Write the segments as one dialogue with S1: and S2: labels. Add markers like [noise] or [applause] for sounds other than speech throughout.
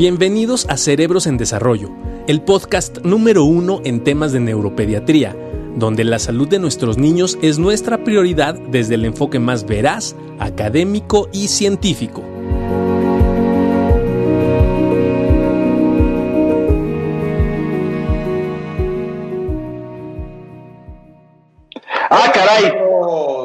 S1: Bienvenidos a Cerebros en Desarrollo, el podcast número uno en temas de neuropediatría, donde la salud de nuestros niños es nuestra prioridad desde el enfoque más veraz, académico y científico.
S2: ¡Ah, caray!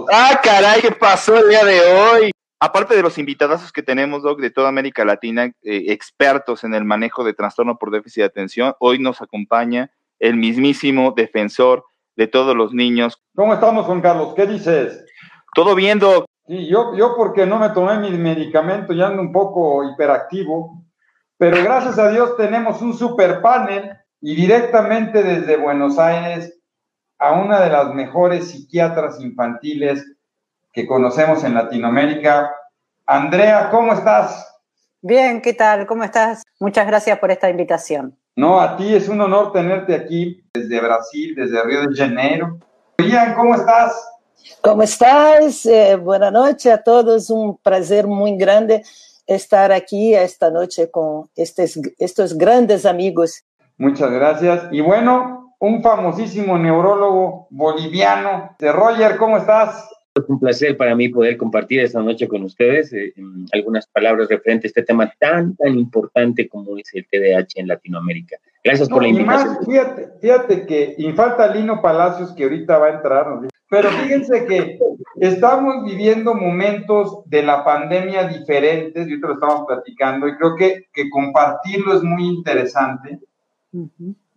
S2: ¡Ah, caray! ¿Qué pasó el día de hoy? Aparte de los invitadazos que tenemos, Doc, de toda América Latina, eh, expertos en el manejo de trastorno por déficit de atención, hoy nos acompaña el mismísimo defensor de todos los niños.
S3: ¿Cómo estamos, Juan Carlos? ¿Qué dices?
S2: Todo bien, Doc.
S3: Sí, yo, yo porque no me tomé mi medicamento, ya ando un poco hiperactivo, pero gracias a Dios tenemos un super panel y directamente desde Buenos Aires a una de las mejores psiquiatras infantiles que conocemos en Latinoamérica. Andrea, ¿cómo estás?
S4: Bien, ¿qué tal? ¿Cómo estás? Muchas gracias por esta invitación.
S3: No, a ti es un honor tenerte aquí desde Brasil, desde Río de Janeiro. Ian, ¿cómo estás?
S5: ¿Cómo estás? Eh, buenas noches a todos. Un placer muy grande estar aquí esta noche con estos, estos grandes amigos.
S3: Muchas gracias. Y bueno, un famosísimo neurólogo boliviano. De Roger, ¿cómo estás?
S6: Es un placer para mí poder compartir esta noche con ustedes eh, algunas palabras referentes a este tema tan, tan importante como es el TDAH en Latinoamérica. Gracias por la invitación.
S3: Más, fíjate, fíjate que, y falta Lino Palacios que ahorita va a entrar, pero fíjense que estamos viviendo momentos de la pandemia diferentes, y ahorita lo estamos platicando, y creo que, que compartirlo es muy interesante.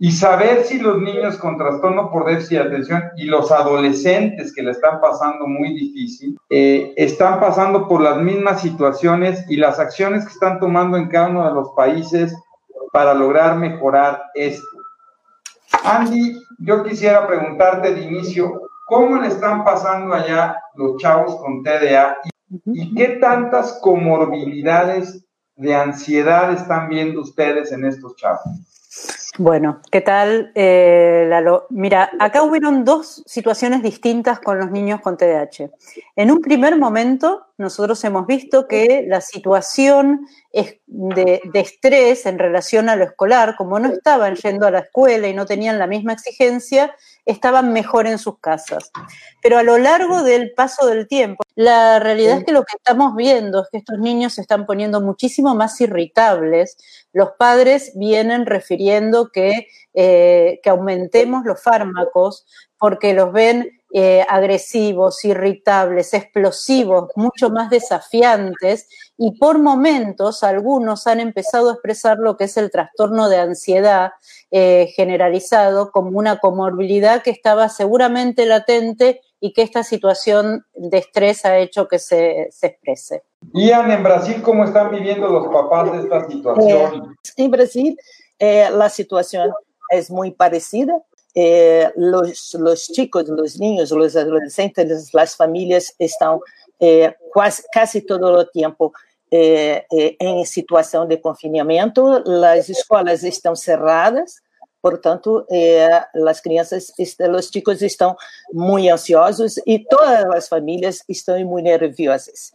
S3: Y saber si los niños con trastorno por déficit de atención y los adolescentes que le están pasando muy difícil, eh, están pasando por las mismas situaciones y las acciones que están tomando en cada uno de los países para lograr mejorar esto. Andy, yo quisiera preguntarte de inicio, ¿cómo le están pasando allá los chavos con TDA y qué tantas comorbilidades de ansiedad están viendo ustedes en estos chavos?
S4: Bueno, ¿qué tal, eh, Lalo? Mira, acá hubieron dos situaciones distintas con los niños con TDAH. En un primer momento, nosotros hemos visto que la situación de, de, estrés en relación a lo escolar, como no estaban yendo a la escuela y no tenían la misma exigencia, estaban mejor en sus casas. Pero a lo largo del paso del tiempo, la realidad es que lo que estamos viendo es que estos niños se están poniendo muchísimo más irritables. Los padres vienen refiriendo que, eh, que aumentemos los fármacos porque los ven eh, agresivos, irritables, explosivos, mucho más desafiantes y por momentos algunos han empezado a expresar lo que es el trastorno de ansiedad eh, generalizado como una comorbilidad que estaba seguramente latente y que esta situación de estrés ha hecho que se, se exprese.
S3: Ian, en Brasil, ¿cómo están viviendo los papás de esta situación?
S5: Eh, en Brasil, la situación es muy parecida. Eh, los, los, chicos, los niños, los adolescentes, las familias estão eh, quase, casi todo o tempo eh, eh, em situação de confinamento, as escolas estão cerradas, portanto, as crianças, os chicos estão muito ansiosos e todas as famílias estão muito nerviosas.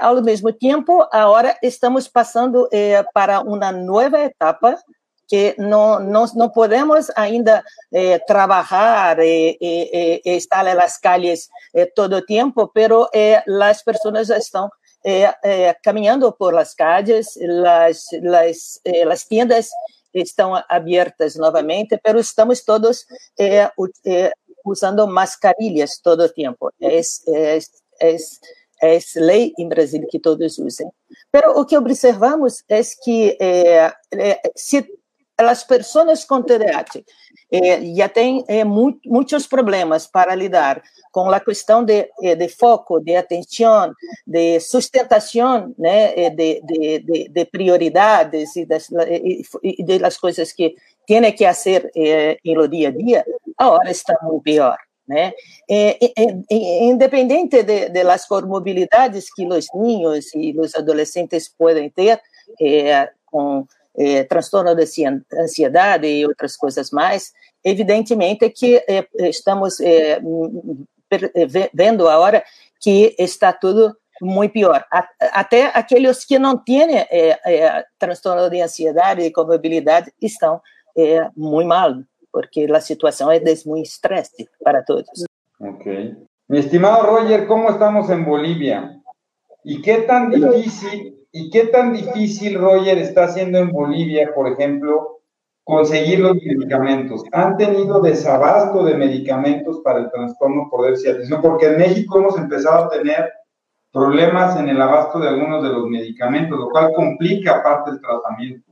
S5: ao mesmo tempo, agora estamos passando para uma nova etapa que não, não, não podemos ainda eh, trabalhar e, e, e, estar nas calles eh, todo o tempo, pero eh, as pessoas estão caminhando por las calles, as, as, as tiendas estão abertas novamente, pero estamos todos usando mascarilhas todo o tempo. É, é, é, é lei em Brasil que todos usem. Pero o que observamos é que se as pessoas com TDAH eh, já têm eh, mu muitos problemas para lidar com a questão de, eh, de foco, de atenção, de sustentação, né, eh, de, de, de, de prioridades e das, e, e das coisas que tem que fazer eh, no dia a dia, agora está muito pior. Né? Eh, independente de, de las comorbilidades que os ninhos e os adolescentes podem ter com é, transtorno de ansiedade e outras coisas mais, evidentemente que é, estamos é, vendo agora que está tudo muy peor. Até aquellos que no tienen eh, eh, trastorno de ansiedad y comorbilidad están eh, muy mal, porque la situación es muy estrés para todos.
S3: Ok. Mi estimado Roger, ¿cómo estamos en Bolivia? ¿Y qué tan difícil, y qué tan difícil, Roger, está haciendo en Bolivia, por ejemplo, conseguir los medicamentos. Han tenido desabasto de medicamentos para el trastorno por déficit de atención, porque en México hemos empezado a tener problemas en el abasto de algunos de los medicamentos, lo cual complica parte del tratamiento.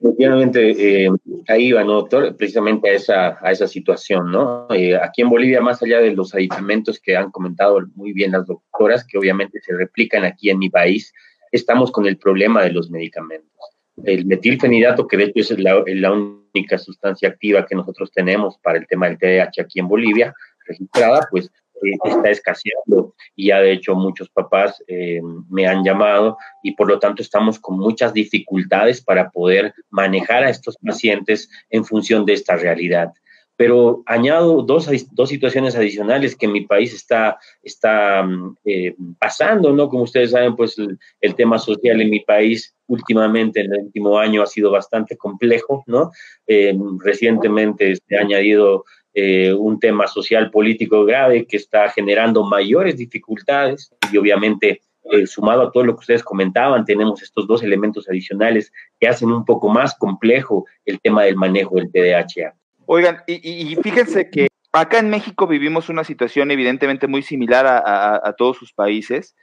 S6: Efectivamente, eh, ahí va, ¿no, doctor? Precisamente a esa, a esa situación, ¿no? Eh, aquí en Bolivia, más allá de los aditamentos que han comentado muy bien las doctoras, que obviamente se replican aquí en mi país, estamos con el problema de los medicamentos el metilfenidato, que de hecho es la, única sustancia activa que nosotros tenemos para el tema del TDAH aquí en Bolivia, registrada, pues eh, está escaseando y ya de hecho muchos papás eh, me han llamado y por lo tanto estamos con muchas dificultades para poder manejar a estos pacientes en función de esta realidad. Pero añado dos, dos situaciones adicionales que mi país está, está mm, eh, pasando, ¿no? Como ustedes saben, pues el, tema social en mi país últimamente, en el último año, ha sido bastante complejo, ¿no? Eh, recientemente se ha añadido eh, un tema social político grave que está generando mayores dificultades y obviamente sumado a todo lo que ustedes comentaban, tenemos estos dos elementos adicionales que hacen un poco más complejo el tema del manejo del TDAH.
S2: Oigan, y, fíjense que acá en México vivimos una situación evidentemente muy similar a, todos sus países,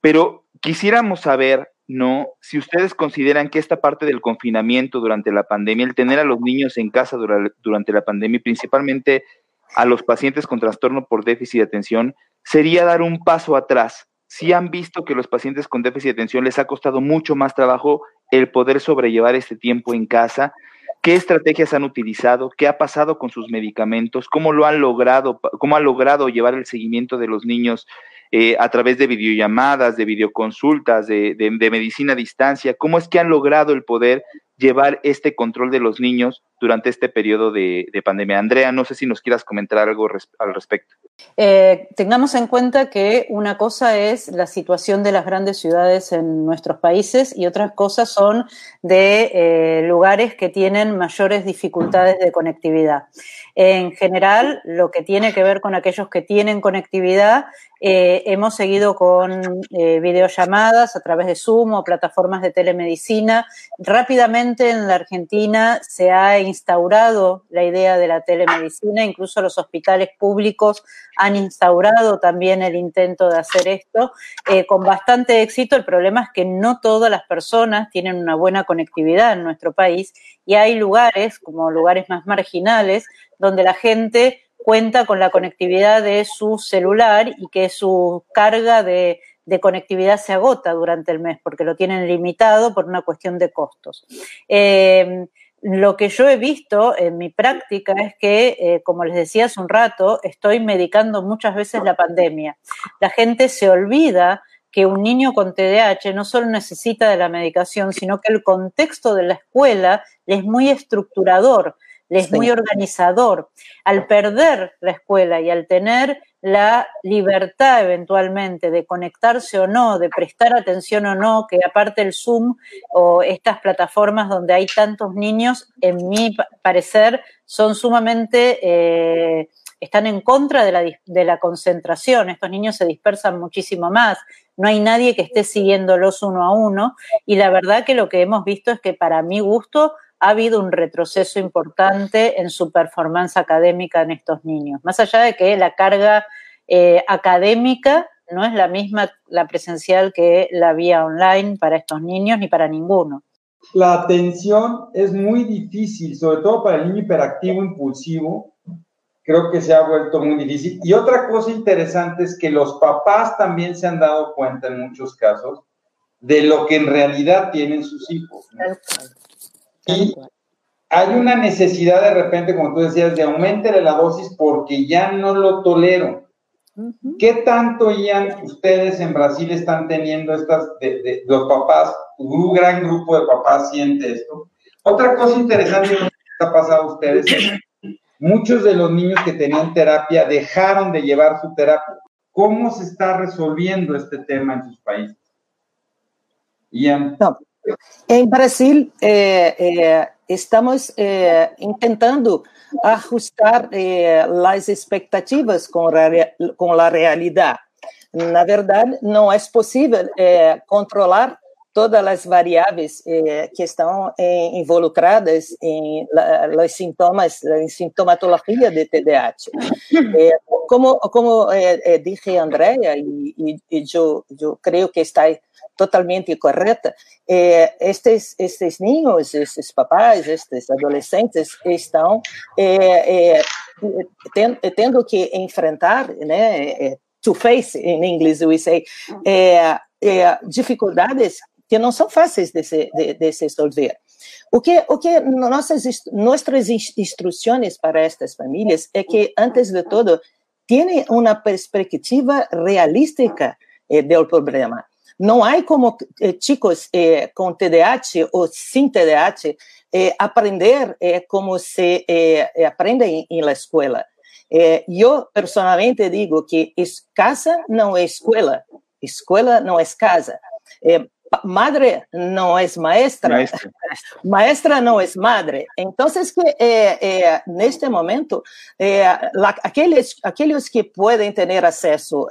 S2: pero quisiéramos saber, ¿no? Si ustedes consideran que esta parte del confinamiento durante la pandemia, el tener a los niños en casa durante, la pandemia, principalmente a los pacientes con trastorno por déficit de atención, sería dar un paso atrás. Si han visto que los pacientes con déficit de atención les ha costado mucho más trabajo el poder sobrellevar este tiempo en casa, ¿Qué estrategias han utilizado? ¿Qué ha pasado con sus medicamentos? ¿Cómo lo han logrado? ¿Cómo ha logrado llevar el seguimiento de los niños eh, a través de videollamadas, de videoconsultas, de, medicina a distancia? ¿Cómo es que han logrado el poder llevar este control de los niños durante este periodo de, de pandemia? Andrea, no sé si nos quieras comentar algo al respecto.
S4: Eh, tengamos en cuenta que una cosa es la situación de las grandes ciudades en nuestros países y otras cosas son de eh, lugares que tienen mayores dificultades de conectividad. En general, lo que tiene que ver con aquellos que tienen conectividad, eh, hemos seguido con videollamadas a través de Zoom o plataformas de telemedicina. Rápidamente en la Argentina se ha instaurado la idea de la telemedicina, incluso los hospitales públicos han instaurado también el intento de hacer esto eh, con bastante éxito. El problema es que no todas las personas tienen una buena conectividad en nuestro país y hay lugares, como lugares más marginales, donde la gente cuenta con la conectividad de su celular y que su carga de, de, conectividad se agota durante el mes porque lo tienen limitado por una cuestión de costos. Eh, lo que yo he visto en mi práctica es que, eh, como les decía hace un rato, estoy medicando muchas veces la pandemia. La gente se olvida que un niño con TDAH no solo necesita de la medicación, sino que el contexto de la escuela es muy estructurador es muy organizador. Al perder la escuela y al tener la libertad eventualmente de conectarse o no, de prestar atención o no, que aparte el Zoom o estas plataformas donde hay tantos niños, en mi parecer, son sumamente... Eh, están en contra de la, de la, concentración. Estos niños se dispersan muchísimo más. No hay nadie que esté siguiéndolos uno a uno. Y la verdad que lo que hemos visto es que para mi gusto ha habido un retroceso importante en su performance académica en estos niños. Más allá de que la carga eh, académica no es la misma la presencial que la vía online para estos niños ni para ninguno.
S3: La atención es muy difícil, sobre todo para el niño hiperactivo impulsivo. Creo que se ha vuelto muy difícil. Y otra cosa interesante es que los papás también se han dado cuenta en muchos casos de lo que en realidad tienen sus hijos. ¿no? Y hay una necesidad de repente, como tú decías, de aumentar la dosis porque ya no lo tolero. Uh -huh. ¿Qué tanto, Ian, ustedes en Brasil están teniendo estas, de, de, los papás, un gran grupo de papás siente esto? Otra cosa interesante que está pasando a ustedes es muchos de los niños que tenían terapia dejaron de llevar su terapia. ¿Cómo se está resolviendo este tema en sus países?
S5: Ian. No. En Brasil eh, eh, estamos eh, intentando ajustar las expectativas con, con la realidad. Na verdade, não é possível é, controlar todas as variáveis é, que estão é, involucradas em sintomas, em sintomatologia de TDAH. É, [laughs] como como é, é, disse Andrea, e, e, e eu, eu creio que está totalmente correta, estes, estes ninhos, estes papais, estes adolescentes estão tendo que enfrentar né, to face, em inglês we say, é, é, dificuldades que não são fáceis de se, de, de se resolver. O que, o que nossas, nossas instruções para estas famílias é que, antes de tudo, tenham uma perspectiva realística eh, do problema. Não há como eh, chicos eh, com TDAH ou sem TDAH eh, aprender eh, como se eh, aprende em, em la escola. Eu, personalmente, digo que casa não é escola, escola não é casa. Madre não é maestra, maestra, maestra não é madre. Então, que eh, neste momento, la, aqueles, aqueles que podem ter acesso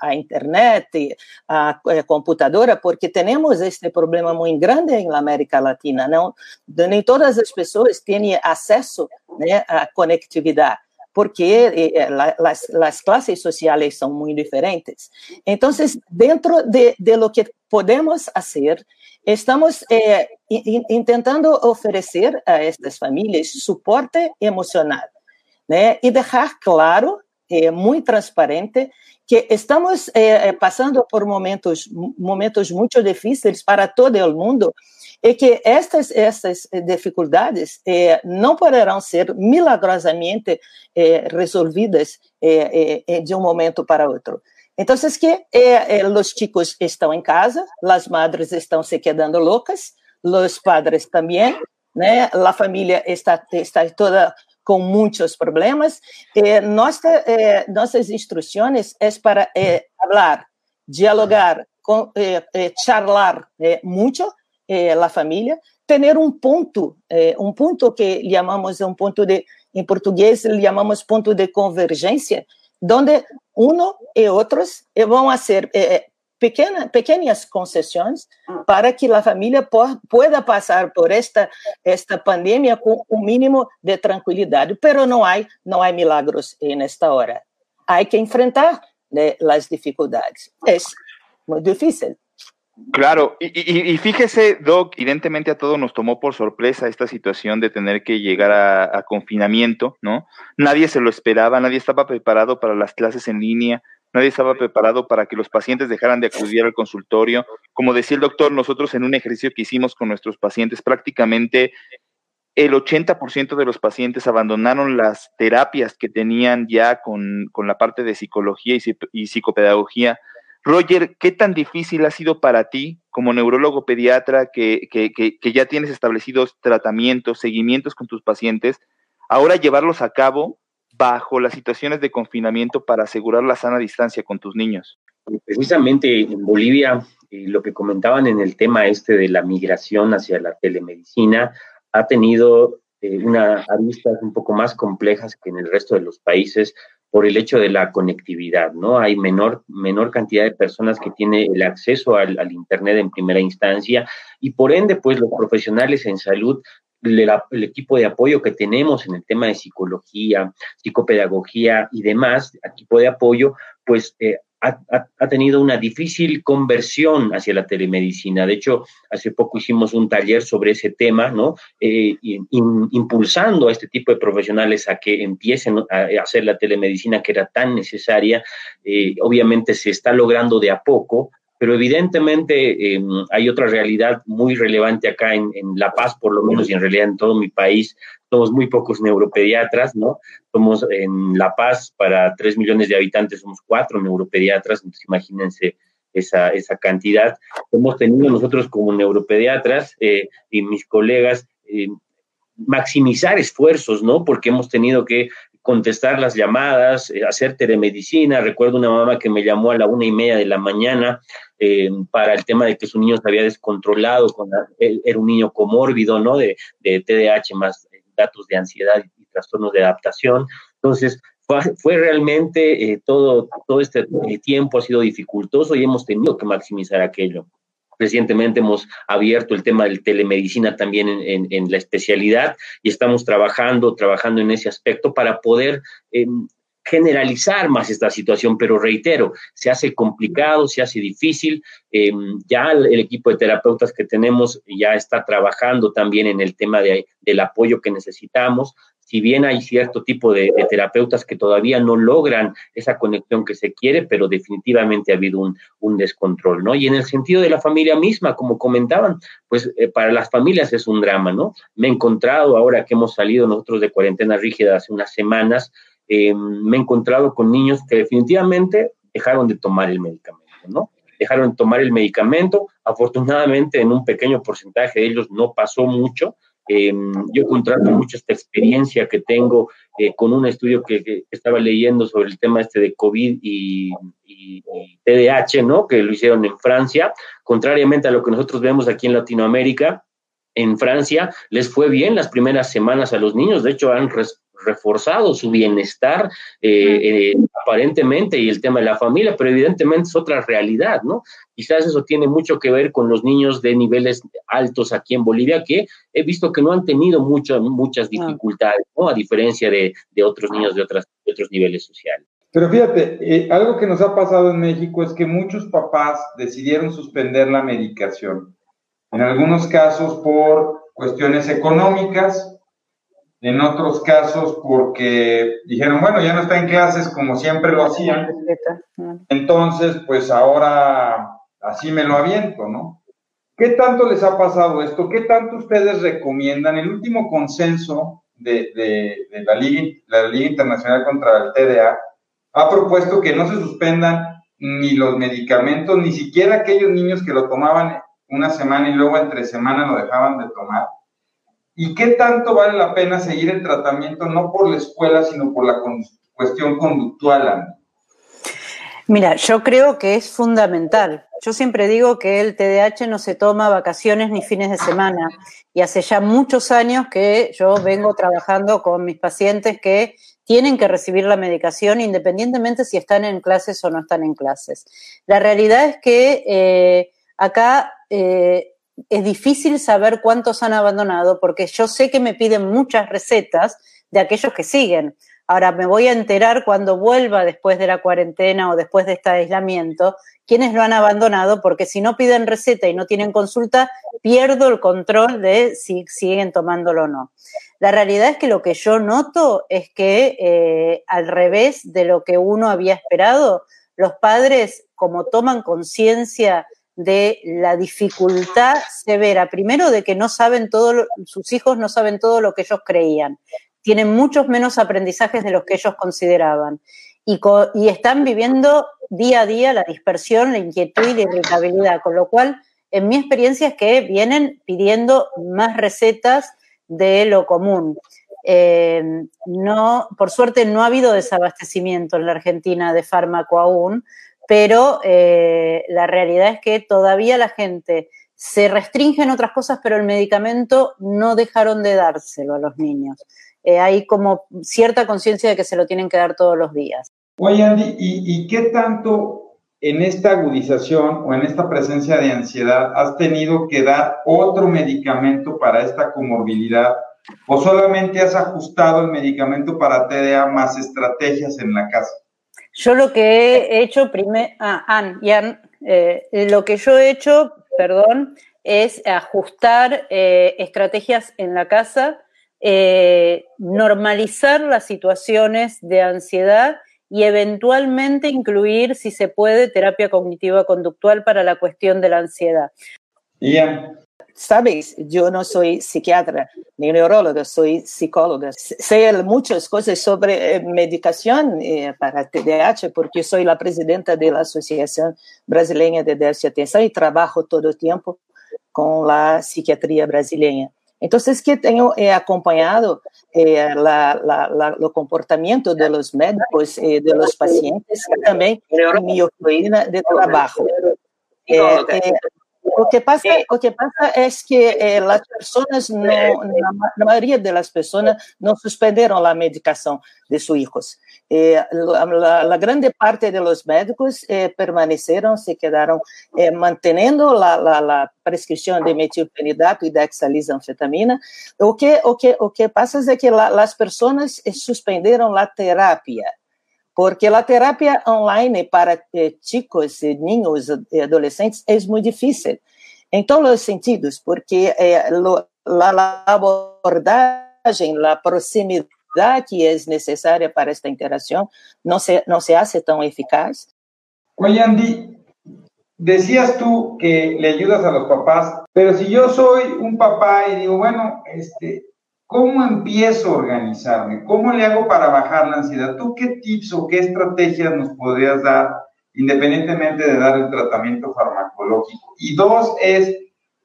S5: à internet, à, computadora, porque temos este problema muito grande na América Latina, não? Nem todas as pessoas têm acesso né, à conectividade porque eh, eh, las, las, clases sociales son muy diferentes. Entonces, dentro de, lo que podemos hacer, estamos eh, in, intentando ofrecer a estas familias soporte emocional né? y dejar claro, eh, muy transparente, que estamos eh, passando por momentos, momentos muito difíceis para todo o mundo e que estas, essas dificuldades eh, não poderão ser milagrosamente eh, resolvidas eh, eh de um momento para outro. Então, é que eh, eh, os chicos estão em casa, as madres estão se quedando loucas, os padres também, né? A família está, está toda com muitos problemas. Eh, instruções eh, para eh, dialogar, con, charlar mucho a família, ter um ponto um ponto que chamamos um ponto de, em português le llamamos de convergência, onde um e outros vão a ser pequenas concessões ah. para que a família pueda passar por esta, esta pandemia com o mínimo de tranquilidade. Pero não há, não há milagros nesta hora. Há que enfrentar né, as dificuldades. É muito difícil.
S2: Claro, y, y, y, fíjese, Doc, evidentemente a todos nos tomó por sorpresa esta situación de tener que llegar a, a, confinamiento, ¿no? Nadie se lo esperaba, nadie estaba preparado para las clases en línea, nadie estaba preparado para que los pacientes dejaran de acudir al consultorio. Como decía el doctor, nosotros en un ejercicio que hicimos con nuestros pacientes, prácticamente el 80% de los pacientes abandonaron las terapias que tenían ya con, la parte de psicología y, psicopedagogía. Roger, ¿qué tan difícil ha sido para ti como neurólogo pediatra que ya tienes establecidos tratamientos, seguimientos con tus pacientes, ahora llevarlos a cabo bajo las situaciones de confinamiento para asegurar la sana distancia con tus niños?
S6: Precisamente en Bolivia, eh, lo que comentaban en el tema este de la migración hacia la telemedicina ha tenido eh, unas aristas un poco más complejas que en el resto de los países por el hecho de la conectividad, ¿no? Hay menor, menor cantidad de personas que tienen el acceso al, al Internet en primera instancia y por ende, pues los profesionales en salud el, equipo de apoyo que tenemos en el tema de psicología, psicopedagogía y demás, equipo de apoyo, pues eh, ha, tenido una difícil conversión hacia la telemedicina. De hecho, hace poco hicimos un taller sobre ese tema, ¿no? Eh, impulsando a este tipo de profesionales a que empiecen a hacer la telemedicina que era tan necesaria. Eh, obviamente se está logrando de a poco, pero evidentemente em, hay otra realidad muy relevante acá en, La Paz, por lo menos, y en realidad en todo mi país, somos muy pocos neuropediatras, ¿no? Somos en La Paz, para tres millones de habitantes, somos cuatro neuropediatras, entonces imagínense esa, esa cantidad. Hemos tenido nosotros como neuropediatras eh, y mis colegas eh, maximizar esfuerzos, ¿no? Porque hemos tenido que contestar las llamadas, eh, hacer telemedicina. Recuerdo una mamá que me llamó a la una y media de la mañana eh, para el tema de que su niño se había descontrolado, con era un niño comórbido, ¿no? De, de TDAH más datos de ansiedad y trastornos de adaptación. Entonces, fue, realmente eh, todo, todo este tiempo ha sido dificultoso y hemos tenido que maximizar aquello. Recientemente hemos abierto el tema de telemedicina también en, la especialidad y estamos trabajando, trabajando en ese aspecto para poder em, generalizar más esta situación, pero reitero, se hace complicado, se hace difícil. Em, ya el, equipo de terapeutas que tenemos ya está trabajando también en el tema de, del apoyo que necesitamos si bien hay cierto tipo de, terapeutas que todavía no logran esa conexión que se quiere, pero definitivamente ha habido un, descontrol, ¿no? Y en el sentido de la familia misma, como comentaban, pues eh, para las familias es un drama, ¿no? Me he encontrado ahora que hemos salido nosotros de cuarentena rígida hace unas semanas, eh, me he encontrado con niños que definitivamente dejaron de tomar el medicamento, ¿no? Dejaron de tomar el medicamento, afortunadamente en un pequeño porcentaje de ellos no pasó mucho, eh, yo contrato mucho esta experiencia que tengo eh, con un estudio que, estaba leyendo sobre el tema este de COVID y, y, TDAH, ¿no? Que lo hicieron en Francia, contrariamente a lo que nosotros vemos aquí en Latinoamérica. En Francia les fue bien las primeras semanas a los niños, de hecho han reforzado su bienestar eh, eh, aparentemente y el tema de la familia, pero evidentemente es otra realidad, ¿no? Quizás eso tiene mucho que ver con los niños de niveles altos aquí en Bolivia, que he visto que no han tenido muchas muchas dificultades, ¿no? A diferencia de, otros niños de, otras, otros niveles sociales.
S3: Pero fíjate, eh, algo que nos ha pasado en México es que muchos papás decidieron suspender la medicación. En algunos casos por cuestiones económicas, en otros casos porque dijeron, bueno, ya no está en clases como siempre lo hacían, entonces pues ahora así me lo aviento, ¿no? ¿Qué tanto les ha pasado esto? ¿Qué tanto ustedes recomiendan? El último consenso de, la, Liga, la Liga Internacional contra el TDA ha propuesto que no se suspendan ni los medicamentos, ni siquiera aquellos niños que lo tomaban una semana y luego entre semana lo dejaban de tomar ¿Y qué tanto vale la pena seguir el tratamiento, no por la escuela, sino por la cuestión conductual,
S4: Mira, yo creo que es fundamental. Yo siempre digo que el TDAH no se toma vacaciones ni fines de semana. Y hace ya muchos años que yo vengo trabajando con mis pacientes que tienen que recibir la medicación independientemente si están en clases o no están en clases. La realidad es que eh, acá eh, es difícil saber cuántos han abandonado porque yo sé que me piden muchas recetas de aquellos que siguen. Ahora me voy a enterar cuando vuelva después de la cuarentena o después de este aislamiento quiénes lo han abandonado porque si no piden receta y no tienen consulta, pierdo el control de si siguen tomándolo o no. La realidad es que lo que yo noto es que eh, al revés de lo que uno había esperado, los padres como toman conciencia de la dificultad severa, primero de que no saben todo, sus hijos no saben todo lo que ellos creían, tienen muchos menos aprendizajes de los que ellos consideraban. Y, y están viviendo día a día la dispersión, la inquietud y la irritabilidad, con lo cual, en mi experiencia es que vienen pidiendo más recetas de lo común. Eh, no, por suerte no ha habido desabastecimiento en la Argentina de fármaco aún, pero eh, la realidad es que todavía la gente se restringe en otras cosas, pero el medicamento no dejaron de dárselo a los niños. Eh, hay como cierta conciencia de que se lo tienen que dar todos los días.
S3: Oye, Andy, ¿y, qué tanto en esta agudización o en esta presencia de ansiedad has tenido que dar otro medicamento para esta comorbilidad? ¿O solamente has ajustado el medicamento para TDA más estrategias en la casa?
S4: Yo lo que he hecho primero, ah, Ann, eh, lo que yo he hecho, perdón, es ajustar eh, estrategias en la casa, eh, normalizar las situaciones de ansiedad y eventualmente incluir, si se puede, terapia cognitiva conductual para la cuestión de la ansiedad.
S3: Ian,
S5: Sabes, yo no soy psiquiatra ni neuróloga, soy psicóloga. Sé muchas cosas sobre eh, medicación eh, para TDAH porque soy la presidenta de la Asociación Brasileña de Déficit Atención y trabajo todo el tiempo con la psiquiatría brasileña. Entonces, que tengo eh, acompañado eh, la, la, el comportamiento de los médicos y de los pacientes, también en mi oficina de trabajo. Eh, eh, lo que pasa, lo que pasa es que eh, las personas, no, la, la, mayoría de las personas no suspendieron la medicación de sus hijos. Eh, la, la, la, grande parte de los médicos eh, permanecieron, se quedaron eh, manteniendo la, prescripción de metilfenidato y de hexalisanfetamina. O que, o, que, o que pasa es que las personas suspendieron la terapia porque a terapia online para eh, chicos, niños e adolescentes é muito difícil, em todos os sentidos, porque eh, la, abordagem, a proximidade que é necessária para esta interação não se, não se hace tão eficaz.
S3: Oye, Andy, decías tú que le ayudas a los papás, pero si yo soy un papá y digo, bueno, este, ¿Cómo empiezo a organizarme? ¿Cómo le hago para bajar la ansiedad? ¿Tú qué tips o qué estrategias nos podrías dar independientemente de dar el tratamiento farmacológico? Y dos es,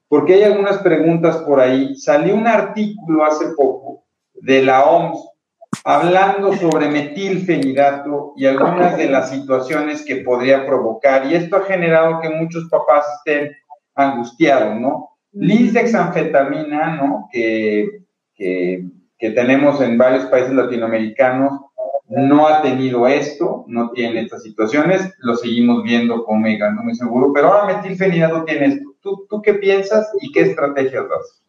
S3: porque hay algunas preguntas por ahí, salió un artículo hace poco de la OMS hablando sobre metilfenidato y algunas de las situaciones que podría provocar. Y esto ha generado que muchos papás estén angustiados, ¿no? Lisdexanfetamina, ¿no? Que que, tenemos en varios países latinoamericanos no ha tenido esto, no tiene estas situaciones, lo seguimos viendo con Omega, no muy seguro, pero ahora metilfenidato tiene esto. ¿Tú, ¿Tú qué piensas y qué estrategias das?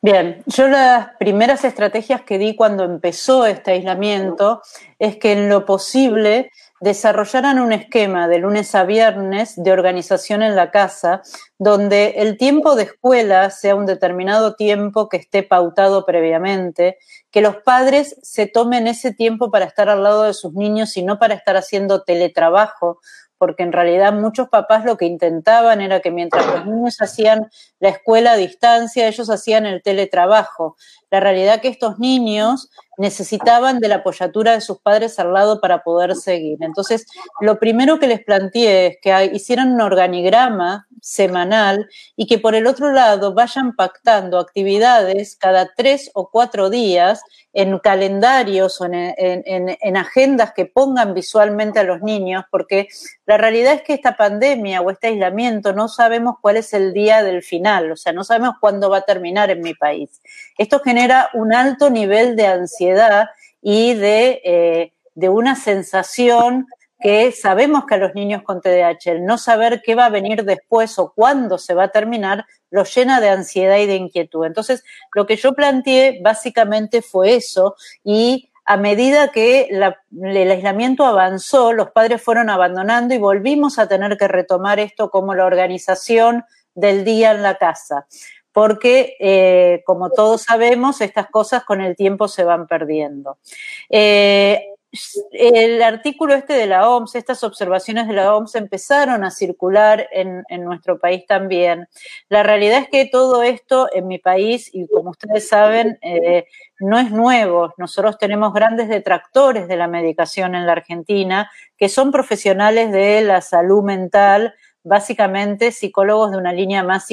S4: Bien, yo las primeras estrategias que di cuando empezó este aislamiento es que en lo posible desarrollaran un esquema de lunes a viernes de organización en la casa, donde el tiempo de escuela sea un determinado tiempo que esté pautado previamente, que los padres se tomen ese tiempo para estar al lado de sus niños y no para estar haciendo teletrabajo, porque en realidad muchos papás lo que intentaban era que mientras los niños hacían la escuela a distancia, ellos hacían el teletrabajo. La realidad que estos niños necesitaban de la apoyatura de sus padres al lado para poder seguir. Entonces, lo primero que les planteé es que hicieran un organigrama semanal y que por el otro lado vayan pactando actividades cada tres o cuatro días en calendarios o en, en, en, agendas que pongan visualmente a los niños, porque la realidad es que esta pandemia o este aislamiento no sabemos cuál es el día del final, o sea, no sabemos cuándo va a terminar en mi país. Esto genera un alto nivel de ansiedad y de, eh, de una sensación que sabemos que a los niños con TDAH el no saber qué va a venir después o cuándo se va a terminar los llena de ansiedad y de inquietud. Entonces, lo que yo planteé básicamente fue eso y a medida que el aislamiento avanzó, los padres fueron abandonando y volvimos a tener que retomar esto como la organización del día en la casa porque, eh, como todos sabemos, estas cosas con el tiempo se van perdiendo. Eh, el artículo este de la OMS, estas observaciones de la OMS empezaron a circular en, nuestro país también. La realidad es que todo esto en mi país, y como ustedes saben, eh, no es nuevo. Nosotros tenemos grandes detractores de la medicación en la Argentina, que son profesionales de la salud mental, básicamente psicólogos de una línea más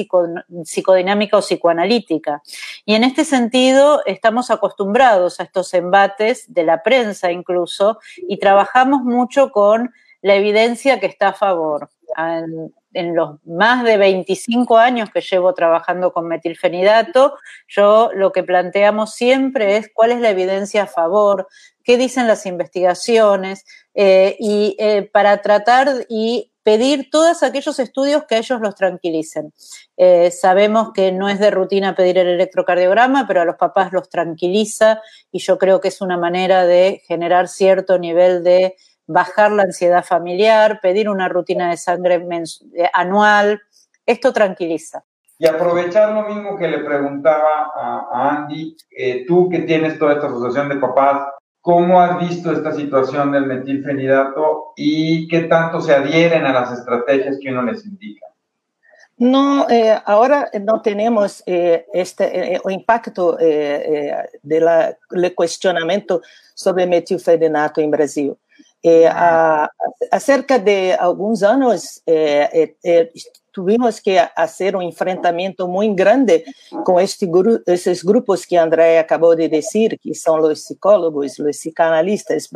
S4: psicodinámica o psicoanalítica. Y en este sentido estamos acostumbrados a estos embates de la prensa incluso y trabajamos mucho con la evidencia que está a favor. En, los más de 25 años que llevo trabajando con metilfenidato, yo lo que planteamos siempre es cuál es la evidencia a favor, qué dicen las investigaciones, eh, y eh, para tratar y pedir todos aquellos estudios que a ellos los tranquilicen. Eh, sabemos que no es de rutina pedir el electrocardiograma, pero a los papás los tranquiliza y yo creo que es una manera de generar cierto nivel de bajar la ansiedad familiar, pedir una rutina de sangre eh, anual. Esto tranquiliza.
S3: Y aprovechar lo mismo que le preguntaba a, Andy, eh, tú que tienes toda esta asociación de papás, ¿Cómo has visto esta situación del metilfenidato y qué tanto se adhieren a las estrategias que uno les indica?
S5: No, eh, ahora no tenemos eh, este, eh, el impacto del cuestionamiento sobre metilfenidato en Brasil. a, acerca de algunos años tuvimos que hacer un enfrentamiento muy grande con este esses grupos que André acabou de dizer, que são os psicólogos, os psicanalistas,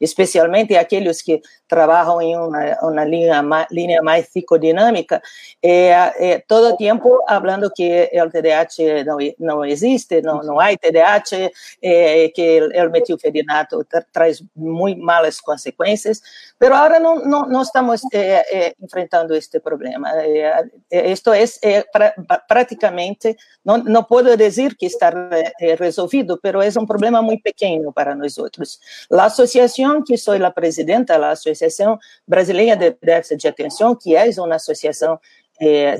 S5: especialmente aqueles que trabalham em uma, uma linha, linha mais psicodinâmica, é, é, todo o tempo falando que o TDAH não, não existe, não, não há TDAH, é, que o metilfedinato tra traz muito malas consequências, mas agora não, não, não estamos enfrentando este problema. Isto é, pra, praticamente, não, não posso dizer que está resolvido, mas é um problema muito pequeno para nós outros. A associação que sou a presidenta, a Associação Brasileira de Déficit de Atenção, que é uma associação eh,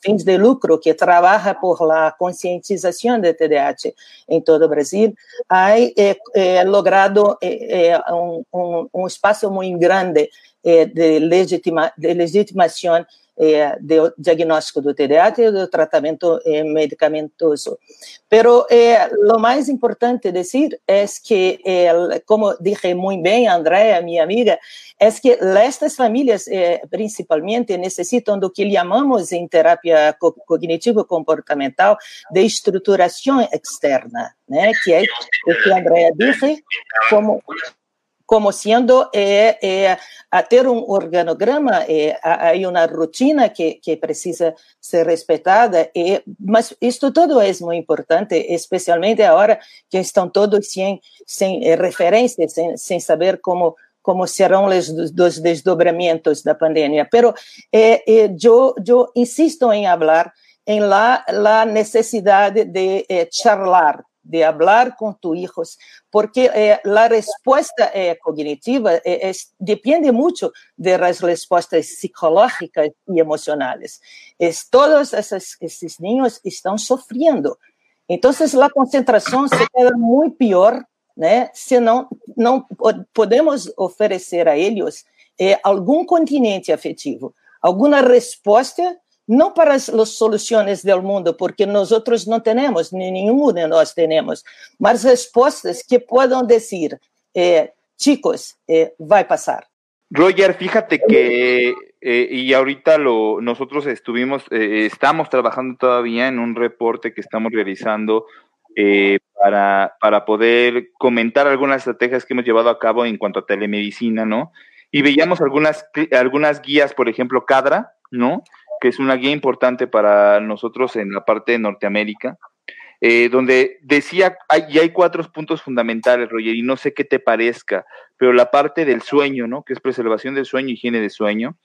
S5: fins de lucro que trabaja por la concientización de TDAH en todo Brasil, ha eh, eh, logrado un, un, un, espacio muy grande de, legitima, de legitimación eh, de diagnóstico do TDAH e do tratamento eh, medicamentoso. Pero eh, lo mais importante dizer é que, como dije muito bem Andrea, minha amiga, é que estas famílias, principalmente, necessitam do que chamamos em terapia cognitivo-comportamental de estruturação externa, né? que é o que Andrea disse, como como sendo é, é, a ter um organograma, é, há uma rotina que, que precisa ser respeitada, e, mas isso tudo é muito importante, especialmente agora que estão todos sem, sem é, referência, sem, sem saber como como serão os dos desdobramentos da pandemia. Pero eh, eh, eu, eu insisto em falar em la, la necessidade de eh, charlar de hablar con tus hijos, porque eh, la respuesta eh, cognitiva eh, es, depende mucho de las respuestas psicológicas y emocionales. Es, todos esos, esos niños están sufriendo. Entonces, la concentración se queda muy peor né? se não, não podemos oferecer a eles eh, algum continente afetivo, alguma resposta não para as soluções do mundo, porque nós outros não temos, nem nenhum de nós temos, mas respostas que possam dizer, eh, chicos, eh, vai passar.
S2: Roger, fíjate que, eh, y ahorita lo, nosotros estuvimos, estamos trabajando todavía en un reporte que estamos realizando para, para poder comentar algunas estrategias que hemos llevado a cabo en cuanto a telemedicina, ¿no? Y veíamos algunas, algunas guías, por ejemplo, Cadra, ¿no? Que es una guía importante para nosotros en la parte de Norteamérica, eh, donde decía, hay, y hay cuatro puntos fundamentales, Roger, y no sé qué te parezca, pero la parte del sueño, ¿no? Que es preservación del sueño, higiene de sueño,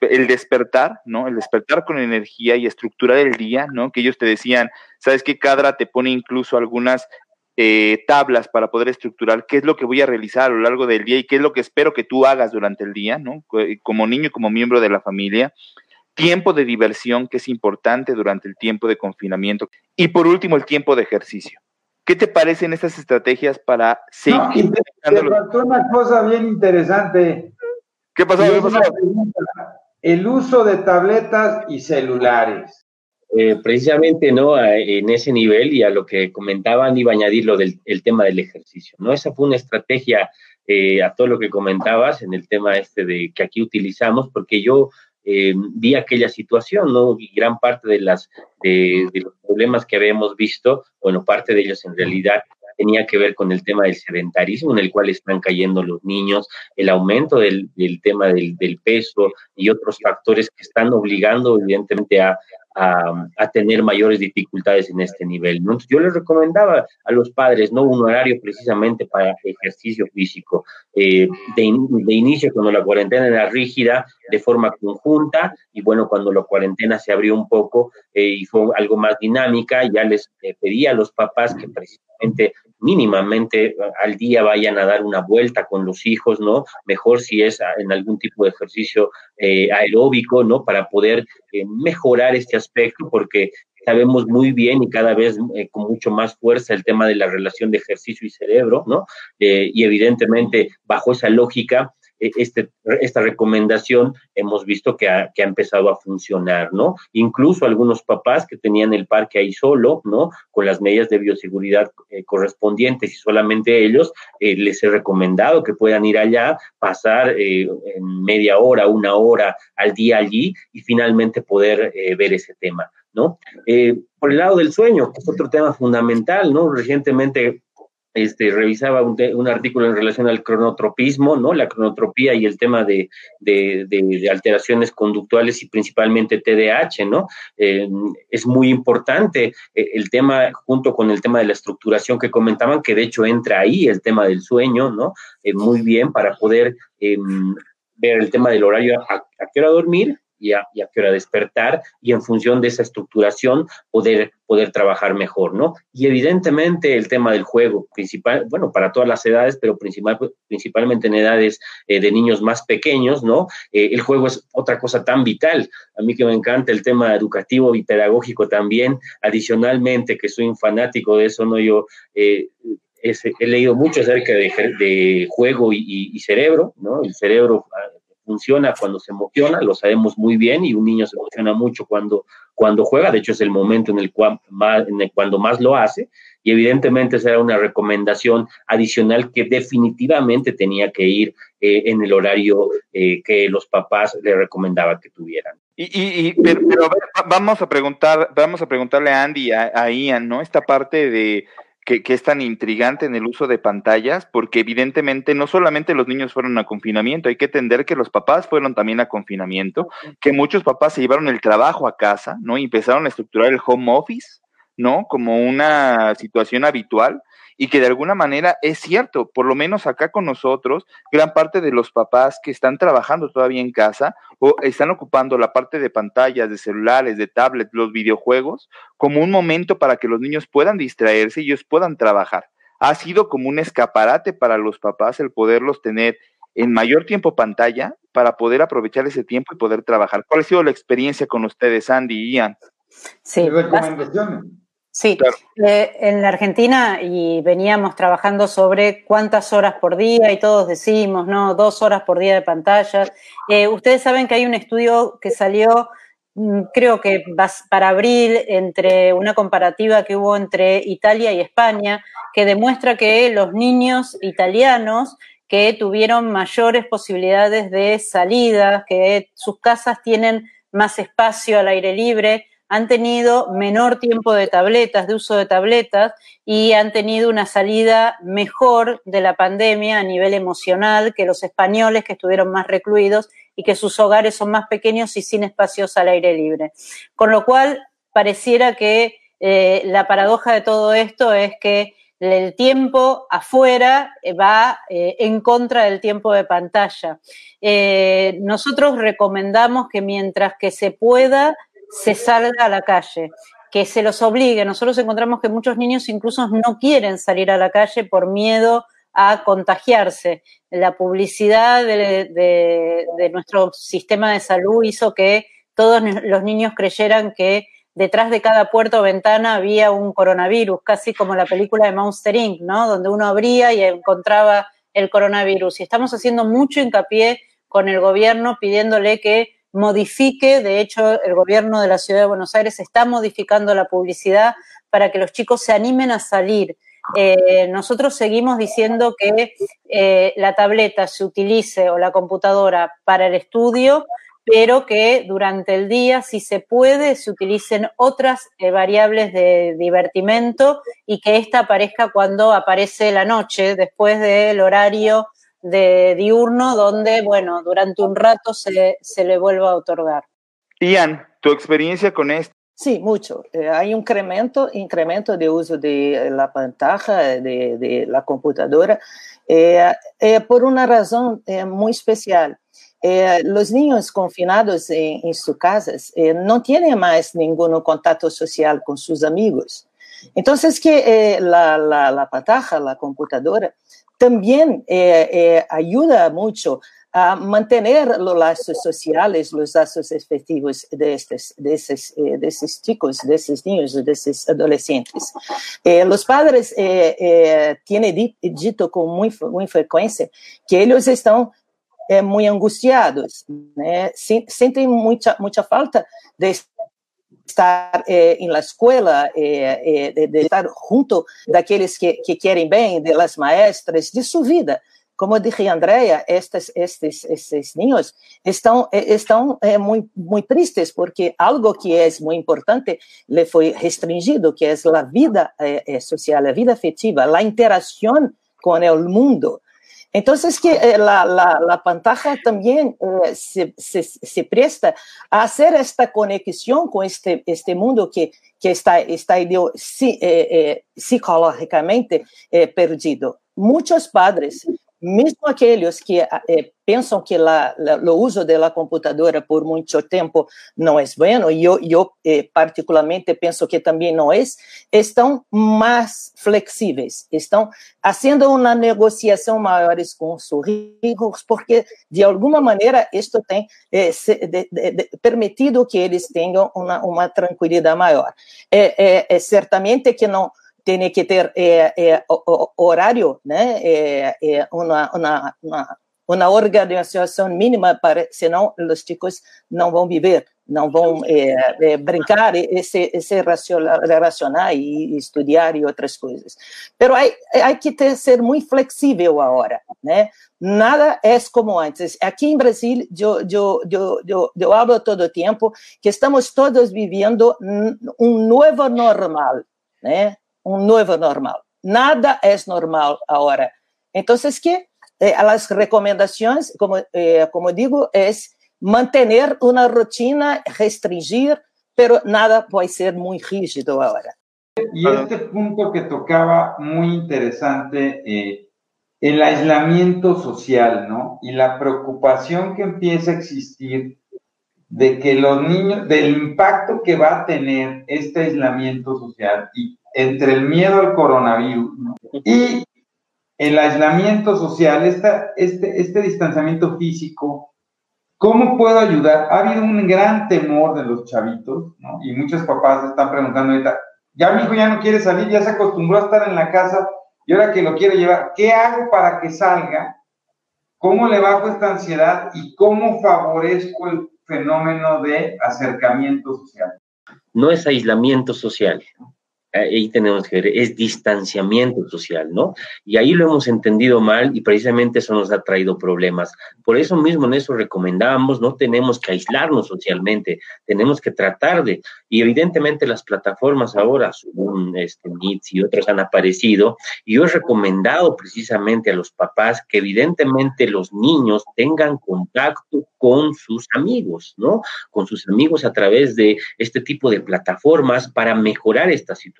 S2: el despertar, ¿no? El despertar con energía y estructurar el día, ¿no? Que ellos te decían, ¿sabes qué? Cadra te pone incluso algunas eh, tablas para poder estructurar qué es lo que voy a realizar a lo largo del día y qué es lo que espero que tú hagas durante el día, ¿no? Como niño, como miembro de la familia tiempo de diversión que es importante durante el tiempo de confinamiento y por último el tiempo de ejercicio. ¿Qué te parecen estas estrategias para seguir?
S3: No, una cosa bien interesante.
S2: ¿Qué pasó?
S3: El uso de tabletas y celulares.
S6: Eh, precisamente no en ese nivel y a lo que comentaban iba a añadir lo del el tema del ejercicio no esa fue una estrategia eh, a todo lo que comentabas en el tema este de que aquí utilizamos porque yo eh, vi aquella situación, ¿no? Y gran parte de, las, de, los problemas que habíamos visto, bueno, parte de ellos en realidad tenía que ver con el tema del sedentarismo en el cual están cayendo los niños, el aumento del, del tema del, del, peso y otros factores que están obligando evidentemente a, a, tener mayores dificultades en este nivel. yo les recomendaba a los padres no un horario precisamente para ejercicio físico. Eh, de, de, inicio, cuando la cuarentena era rígida, de forma conjunta, y bueno, cuando la cuarentena se abrió un poco eh, y fue algo más dinámica, ya les eh, pedía a los papás que precisamente mínimamente al día vayan a dar una vuelta con los hijos, ¿no? Mejor si es en algún tipo de ejercicio eh, aeróbico, ¿no? Para poder eh, mejorar este aspecto, porque sabemos muy bien y cada vez eh, con mucho más fuerza el tema de la relación de ejercicio y cerebro, ¿no? y evidentemente, bajo esa lógica, este, esta recomendación hemos visto que ha, empezado a funcionar, ¿no? Incluso algunos papás que tenían el parque ahí solo, ¿no? Con las medidas de bioseguridad eh, correspondientes y solamente ellos, eh, les he recomendado que puedan ir allá, pasar eh, en media hora, una hora al día allí y finalmente poder ver ese tema, ¿no? por el lado del sueño, que es otro tema fundamental, ¿no? Recientemente este, revisaba un, artículo en relación al cronotropismo, ¿no? La cronotropía y el tema de, alteraciones conductuales y principalmente TDAH, ¿no? Eh, es muy importante eh, el tema, junto con el tema de la estructuración que comentaban, que de hecho entra ahí el tema del sueño, ¿no? Eh, muy bien para poder em, ver el tema del horario, a, a qué hora dormir, y a, qué hora despertar y en función de esa estructuración poder, poder trabajar mejor, ¿no? Y evidentemente el tema del juego, principal, bueno, para todas las edades, pero principal, principalmente en edades eh, de niños más pequeños, ¿no? Eh, el juego es otra cosa tan vital. A mí que me encanta el tema educativo y pedagógico también, adicionalmente que soy un fanático de eso, ¿no? Yo... Eh, he leído mucho acerca de, juego y, y, cerebro, ¿no? El cerebro funciona cuando se emociona, lo sabemos muy bien, y un niño se emociona mucho cuando, cuando juega, de hecho es el momento en el, cual más, en el cuando más lo hace, y evidentemente será una recomendación adicional que definitivamente tenía que ir eh, en el horario eh, que los papás le recomendaban que tuvieran.
S2: Y, y, pero, a ver, vamos a preguntar, vamos a preguntarle a Andy, a Ian, ¿no? Esta parte de que, es tan intrigante en el uso de pantallas, porque evidentemente no solamente los niños fueron a confinamiento, hay que entender que los papás fueron también a confinamiento, que muchos papás se llevaron el trabajo a casa, ¿no? Y empezaron a estructurar el home office, ¿no? Como una situación habitual y que de alguna manera es cierto, por lo menos acá con nosotros, gran parte de los papás que están trabajando todavía en casa o están ocupando la parte de pantallas, de celulares, de tablets, los videojuegos, como un momento para que los niños puedan distraerse y ellos puedan trabajar. Ha sido como un escaparate para los papás el poderlos tener en mayor tiempo pantalla para poder aprovechar ese tiempo y poder trabajar. ¿Cuál ha sido la experiencia con ustedes, Andy y Ian?
S4: Sí, recomendaciones. Sí, eh, en la Argentina y veníamos trabajando sobre cuántas horas por día y todos decimos, ¿no? Dos horas por día de pantalla. Eh, ustedes saben que hay un estudio que salió, mm, creo que para abril, entre una comparativa que hubo entre Italia y España, que demuestra que los niños italianos que tuvieron mayores posibilidades de salida, que sus casas tienen más espacio al aire libre, han tenido menor tiempo de tabletas, de uso de tabletas, y han tenido una salida mejor de la pandemia a nivel emocional que los españoles que estuvieron más recluidos y que sus hogares son más pequeños y sin espacios al aire libre. Con lo cual, pareciera que eh, la paradoja de todo esto es que el tiempo afuera va eh, en contra del tiempo de pantalla. Eh, nosotros recomendamos que mientras que se pueda, se salga a la calle, que se los obligue. Nosotros encontramos que muchos niños incluso no quieren salir a la calle por miedo a contagiarse. La publicidad de, nuestro sistema de salud hizo que todos los niños creyeran que detrás de cada puerta o ventana había un coronavirus, casi como la película de Monster Inc., ¿no? Donde uno abría y encontraba el coronavirus. Y estamos haciendo mucho hincapié con el gobierno pidiéndole que modifique, de hecho el gobierno de la ciudad de Buenos Aires está modificando la publicidad para que los chicos se animen a salir. Eh, nosotros seguimos diciendo que eh, la tableta se utilice o la computadora para el estudio, pero que durante el día, si se puede, se utilicen otras eh, variables de divertimento y que esta aparezca cuando aparece la noche, después del horario de diurno donde, bueno, durante un rato se, se le vuelva a otorgar.
S2: Ian, tu experiencia con esto.
S5: Sí, mucho. Eh, hay un incremento, incremento de uso de la pantalla, de, de la computadora, eh, eh, por una razón muy especial. los niños confinados en, en sus casas no tienen más ningún contacto social con sus amigos. Entonces, que la, la, la pantalla, la computadora, también eh, eh, ayuda mucho a mantener los lazos sociales, los lazos efectivos de estos, de esos, eh, de esos chicos, de esos niños, de esos adolescentes. los padres tienen dicho con muy, muy frecuencia que ellos están muito angustiados, né? sentem muita, muita falta de estar eh, la escola, eh, de, de, estar junto daqueles que, que querem bem, das maestras, de sua vida. Como disse Andrea, estes, estes, estes niños estão, estão é, muito, muito tristes porque algo que é muito importante lhe foi restringido, que é a vida é, social, a vida afetiva, a interação com o mundo. Entonces, que eh, la, la, la, pantalla también eh, se, se, presta a hacer esta conexión con este, este mundo que, que está, está ideo, sí, eh, psicológicamente perdido. Muchos padres mesmo aqueles que eh, pensam que o uso da computadora por muito tempo não é bueno, e eu, eu eh, particularmente penso que também não é, estão mais flexíveis, estão fazendo uma negociação maiores com os ricos, porque de alguma maneira isto tem eh, de, de, de, permitido que eles tenham uma, uma tranquilidade maior. É, é, é certamente que não tem que ter é, é, horário, né? É, é uma, uma, uma, uma, organização mínima, para, senão os chicos não vão viver, não vão brincar e se, se relacionar e estudar e outras coisas. Mas há, que ter, ser muito flexível agora, né? Nada é como antes. Aqui em Brasil, eu, eu, eu, eu, eu todo o tempo que estamos todos vivendo um novo normal, né? Um novo normal. Nada é normal agora. Então, que eh, as recomendações, como, eh, como digo, é manter uma rotina, restringir, pero nada pode ser muito rígido agora.
S3: E este ponto que tocava muito interessante, eh, el aislamiento social, ¿no? Y la preocupación que empieza a existir de que los niños, del impacto que va a tener este aislamiento social y entre el miedo al coronavirus y el aislamiento social, este, este distanciamiento físico, ¿cómo puedo ayudar? Ha habido un gran temor de los chavitos, ¿no? Y muchos papás están preguntando ahorita, ya mi hijo ya no quiere salir, ya se acostumbró a estar en la casa y ahora que lo quiere llevar, ¿qué hago para que salga? ¿Cómo le bajo esta ansiedad y cómo favorezco el fenómeno de acercamiento social?
S6: No es aislamiento social, ahí tenemos que ver, es distanciamiento social, ¿no? Y ahí lo hemos entendido mal y precisamente eso nos ha traído problemas. Por eso mismo en eso recomendamos, no tenemos que aislarnos socialmente, tenemos que tratar de, y evidentemente las plataformas ahora, Zoom, este, Meets y otros han aparecido, y yo he recomendado precisamente a los papás que evidentemente los niños tengan contacto con sus amigos, ¿no? Con sus amigos a través de este tipo de plataformas para mejorar esta situación.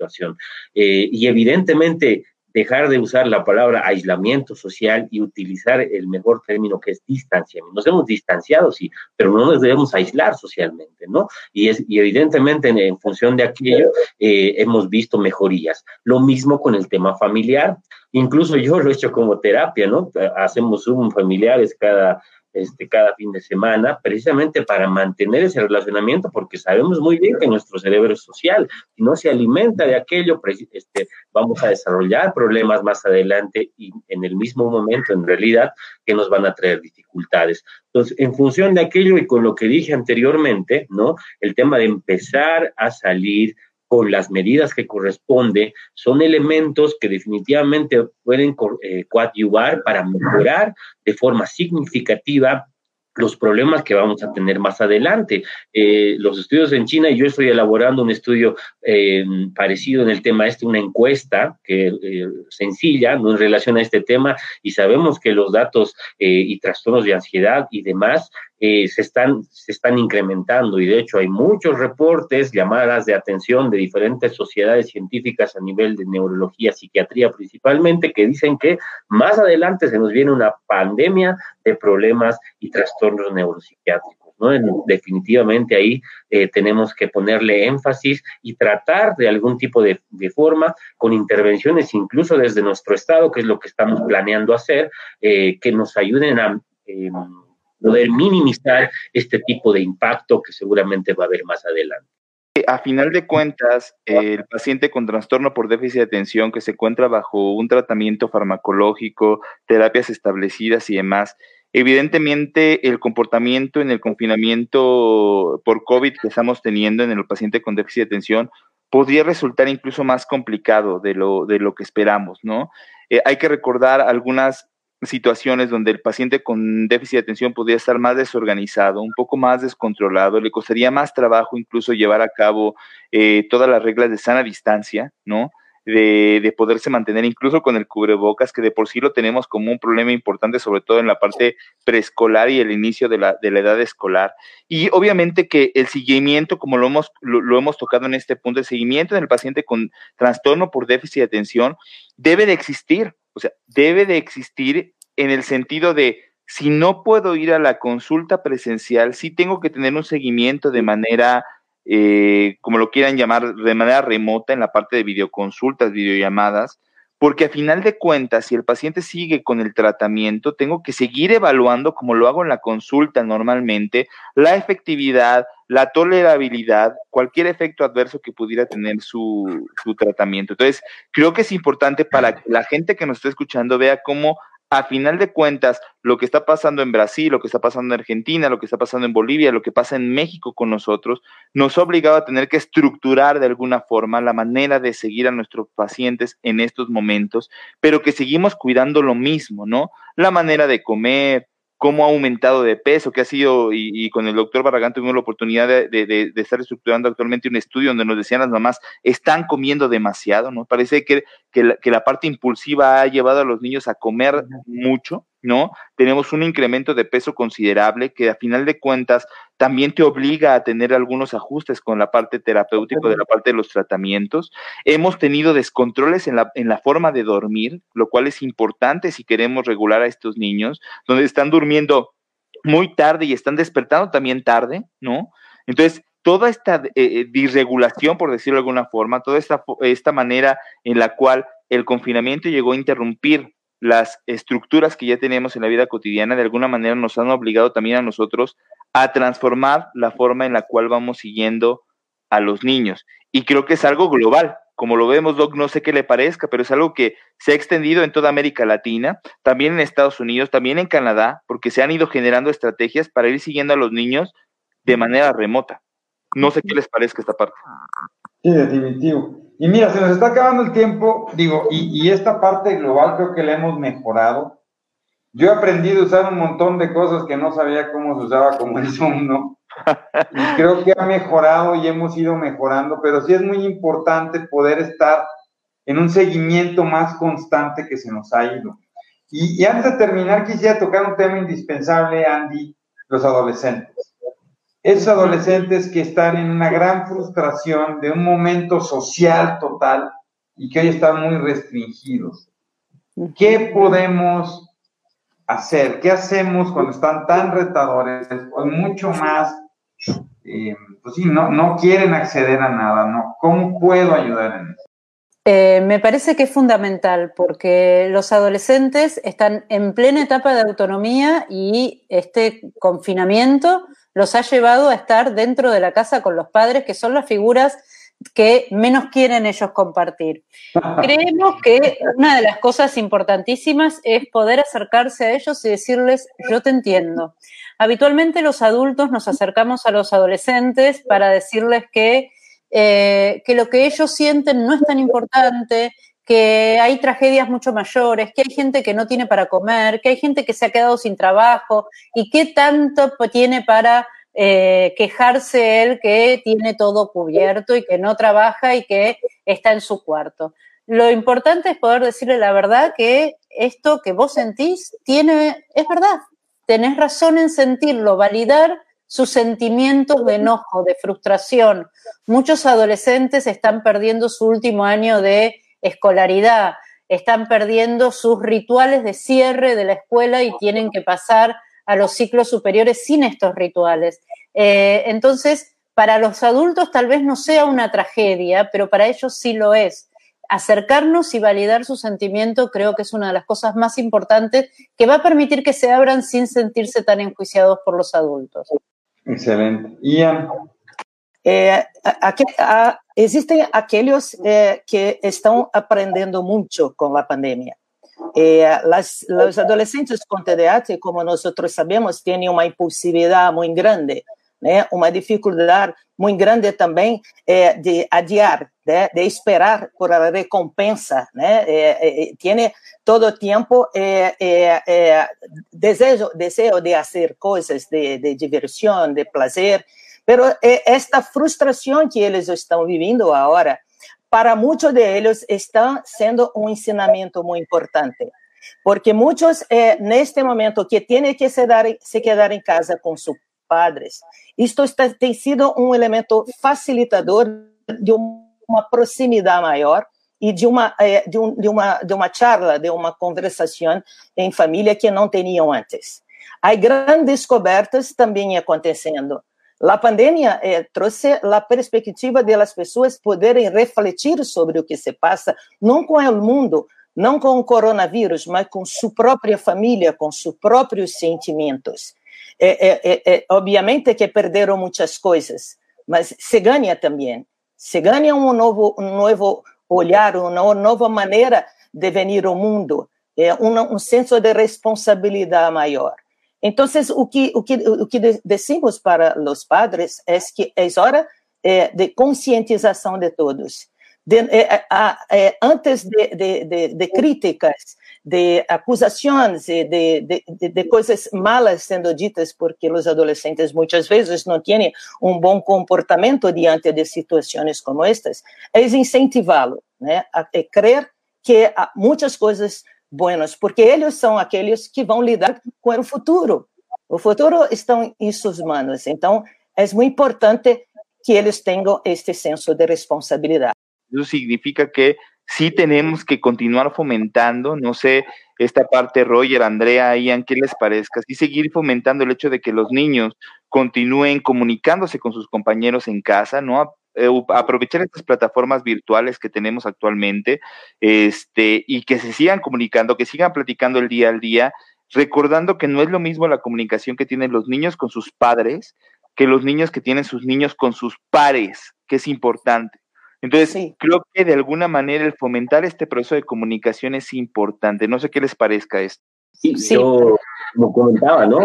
S6: Eh, y evidentemente dejar de usar la palabra aislamiento social y utilizar el mejor término que es distanciamiento. Nos hemos distanciado, sí, pero no nos debemos aislar socialmente, ¿no? Y, es, y evidentemente en, función de aquello eh, hemos visto mejorías. Lo mismo con el tema familiar. Incluso yo lo he hecho como terapia, ¿no? Hacemos Zoom familiares cada este, cada fin de semana, precisamente para mantener ese relacionamiento, porque sabemos muy bien que nuestro cerebro social, no se alimenta de aquello, este, vamos a desarrollar problemas más adelante y en el mismo momento, en realidad, que nos van a traer dificultades. Entonces, en función de aquello y con lo que dije anteriormente, ¿no? El tema de empezar a salir con las medidas que corresponde, son elementos que definitivamente pueden eh, coadyuvar para mejorar de forma significativa los problemas que vamos a tener más adelante. Eh, los estudios en China, y yo estoy elaborando un estudio eh, parecido en el tema este, una encuesta que eh, sencilla, no en relación a este tema, y sabemos que los datos y trastornos de ansiedad y demás se, están, se están incrementando y de hecho hay muchos reportes, llamadas de atención de diferentes sociedades científicas a nivel de neurología, psiquiatría principalmente, que dicen que más adelante se nos viene una pandemia de problemas y trastornos neuropsiquiátricos. ¿no? definitivamente ahí eh, tenemos que ponerle énfasis y tratar de algún tipo de, forma con intervenciones incluso desde nuestro estado, que es lo que estamos planeando hacer, eh, que nos ayuden a em, poder minimizar este tipo de impacto que seguramente va a haber más adelante.
S2: A final de cuentas, el paciente con trastorno por déficit de atención que se encuentra bajo un terapiento farmacológico, terapias establecidas y demás, Evidentemente, el comportamiento en el confinamiento por COVID que estamos teniendo en el paciente con déficit de atención podría resultar incluso más complicado de lo, de lo que esperamos, ¿no? Eh, hay que recordar algunas situaciones donde el paciente con déficit de atención podría estar más desorganizado, un poco más descontrolado, le costaría más trabajo incluso llevar a cabo eh, todas las reglas de sana distancia, ¿no? De, de, poderse mantener incluso con el cubrebocas, que de por sí lo tenemos como un problema importante, sobre todo en la parte preescolar y el inicio de la, de la edad escolar. Y obviamente que el seguimiento, como lo hemos, lo, lo hemos tocado en este punto, el seguimiento en el paciente con trastorno por déficit de atención debe de existir, o sea, debe de existir en el sentido de, si no puedo ir a la consulta presencial, sí tengo que tener un seguimiento de manera, eh, como lo quieran llamar, de manera remota en la parte de videoconsultas, videollamadas, porque a final de cuentas, si el paciente sigue con el tratamiento, tengo que seguir evaluando, como lo hago en la consulta normalmente, la efectividad, la tolerabilidad, cualquier efecto adverso que pudiera tener su, su tratamiento. Entonces, creo que es importante para que la gente que nos está escuchando vea cómo a final de cuentas, lo que está pasando en Brasil, lo que está pasando en Argentina, lo que está pasando en Bolivia, lo que pasa en México con nosotros, nos ha obligado a tener que estructurar de alguna forma la manera de seguir a nuestros pacientes en estos momentos, pero que seguimos cuidando lo mismo, ¿no? La manera de comer, cómo ha aumentado de peso, que ha sido, y, y con el doctor Barragán tuvimos la oportunidad de, de, de, estar estructurando actualmente un estudio donde nos decían las mamás, están comiendo demasiado, ¿no? Parece que, que, la, que la parte impulsiva ha llevado a los niños a comer mucho, ¿no? Tenemos un incremento de peso considerable que a final de cuentas también te obliga a tener algunos ajustes con la parte terapéutica de la parte de los tratamientos. Hemos tenido descontroles en la, en la forma de dormir, lo cual es importante si queremos regular a estos niños, donde están durmiendo muy tarde y están despertando también tarde, ¿no? Entonces, toda esta eh, disregulación, por decirlo de alguna forma, toda esta, esta manera en la cual el confinamiento llegó a interrumpir las estructuras que ya tenemos en la vida cotidiana de alguna manera nos han obligado también a nosotros a transformar la forma en la cual vamos siguiendo a los niños. Y creo que es algo global. Como lo vemos, Doc, no sé qué le parezca, pero es algo que se ha extendido en toda América Latina, también en Estados Unidos, también en Canadá, porque se han ido generando estrategias para ir siguiendo a los niños de manera remota. No sé qué les parezca esta parte.
S3: Sí, definitivo. Y mira, se nos está acabando el tiempo, digo, y, esta parte global creo que la hemos mejorado. Yo he aprendido a usar un montón de cosas que no sabía cómo se usaba como el Zoom, ¿no? Y creo que ha mejorado y hemos ido mejorando, pero sí es muy importante poder estar en un seguimiento más constante que se nos ha ido. Y antes de terminar, quisiera tocar un tema indispensable, Andy, los adolescentes esos adolescentes que están en una gran frustración de un momento social total y que hoy están muy restringidos. ¿Qué podemos hacer? ¿Qué hacemos cuando están tan retadores, con mucho más, eh, pues sí, no, no quieren acceder a nada, ¿no? ¿Cómo puedo ayudar en eso?
S4: Eh, me parece que es fundamental porque los adolescentes están en plena etapa de autonomía y este confinamiento los ha llevado a estar dentro de la casa con los padres, que son las figuras que menos quieren ellos compartir. Creemos que una de las cosas importantísimas es poder acercarse a ellos y decirles, yo te entiendo. Habitualmente los adultos nos acercamos a los adolescentes para decirles que, eh, que lo que ellos sienten no es tan importante, que hay tragedias mucho mayores, que hay gente que no tiene para comer, que hay gente que se ha quedado sin trabajo y qué tanto tiene para eh, quejarse él que tiene todo cubierto y que no trabaja y que está en su cuarto. Lo importante es poder decirle la verdad que esto que vos sentís tiene, es verdad, tenés razón en sentirlo, validar sus sentimientos de enojo, de frustración. Muchos adolescentes están perdiendo su último año de escolaridad, están perdiendo sus rituales de cierre de la escuela y tienen que pasar a los ciclos superiores sin estos rituales. Eh, entonces, para los adultos tal vez no sea una tragedia, pero para ellos sí lo es. Acercarnos y validar su sentimiento creo que es una de las cosas más importantes que va a permitir que se abran sin sentirse tan enjuiciados por los adultos.
S3: Excelente. Ian.
S5: Eh, aqu existem aqueles eh, que estão aprendendo muito com a pandemia. Eh, las, los adolescentes con TDAH, como nosotros sabemos, tienen una impulsividad muy grande, né? uma dificuldade muito grande também é, de adiar, né? de esperar por a recompensa, né? É, é, todo o tempo é, é, é, desejo, desejo de fazer coisas de, de diversão, de prazer, pero esta frustração que eles estão vivendo agora, para muitos deles está sendo um ensinamento muito importante. Porque muitos, eh, neste momento, que têm que se, dar, se quedar em casa com seus padres, isto está, tem sido um elemento facilitador de uma proximidade maior e de uma, eh, de, um, de, uma, de uma charla, de uma conversação em família que não tinham antes. Há grandes descobertas também acontecendo. A pandemia eh, trouxe a perspectiva de as pessoas poderem refletir sobre o que se passa, não com o mundo, não com o coronavírus, mas com sua própria família, com seus próprios sentimentos. É, é, é, obviamente que perderam muitas coisas, mas se ganha também. Se ganha um novo, um novo olhar, uma nova maneira de venir ao mundo, é um, um senso de responsabilidade maior. Então, o que, o que, o que decimos para os padres é que é hora é, de conscientização de todos. De, é, é, antes de, de, de, críticas, de acusações, de, de, coisas malas sendo ditas, porque os adolescentes muitas vezes não têm um bom comportamento diante de situações como estas, é incentivá-lo né, a, a crer que muitas coisas buenos, porque eles são aqueles que vão lidar com o futuro. O futuro está em suas mãos. Então, é muito importante que eles tenham este senso de responsabilidade.
S2: Isso significa que sí tenemos que continuar fomentando, no sé, esta parte, Roger, Andrea, Ian, ¿qué les parezca? Sí seguir fomentando el hecho de que los niños continúen comunicándose con sus compañeros en casa, ¿no? Eh, aprovechar estas plataformas virtuales que tenemos actualmente este, y que se sigan comunicando, que sigan platicando el día al día, recordando que no es lo mismo la comunicación que tienen los niños con sus padres que los niños que tienen sus niños con sus pares, que es importante. Entonces, creo que de alguna manera el fomentar este proceso de comunicación es importante. No sé qué les parezca esto.
S6: Sí, yo como comentaba, ¿no?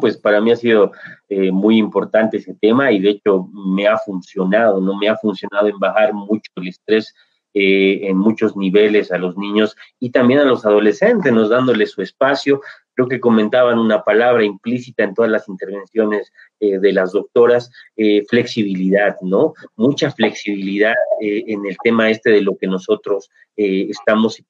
S6: Pues para mí ha sido eh, muy importante ese tema y de hecho me ha funcionado, ¿no? Me ha funcionado en bajar mucho el estrés eh, en muchos niveles a los niños y también a los adolescentes, nos dándoles su espacio. Creo que comentaban una palabra implícita en todas las intervenciones eh, de las doctoras, flexibilidad, ¿no? Mucha flexibilidad en el tema este de lo que nosotros estamos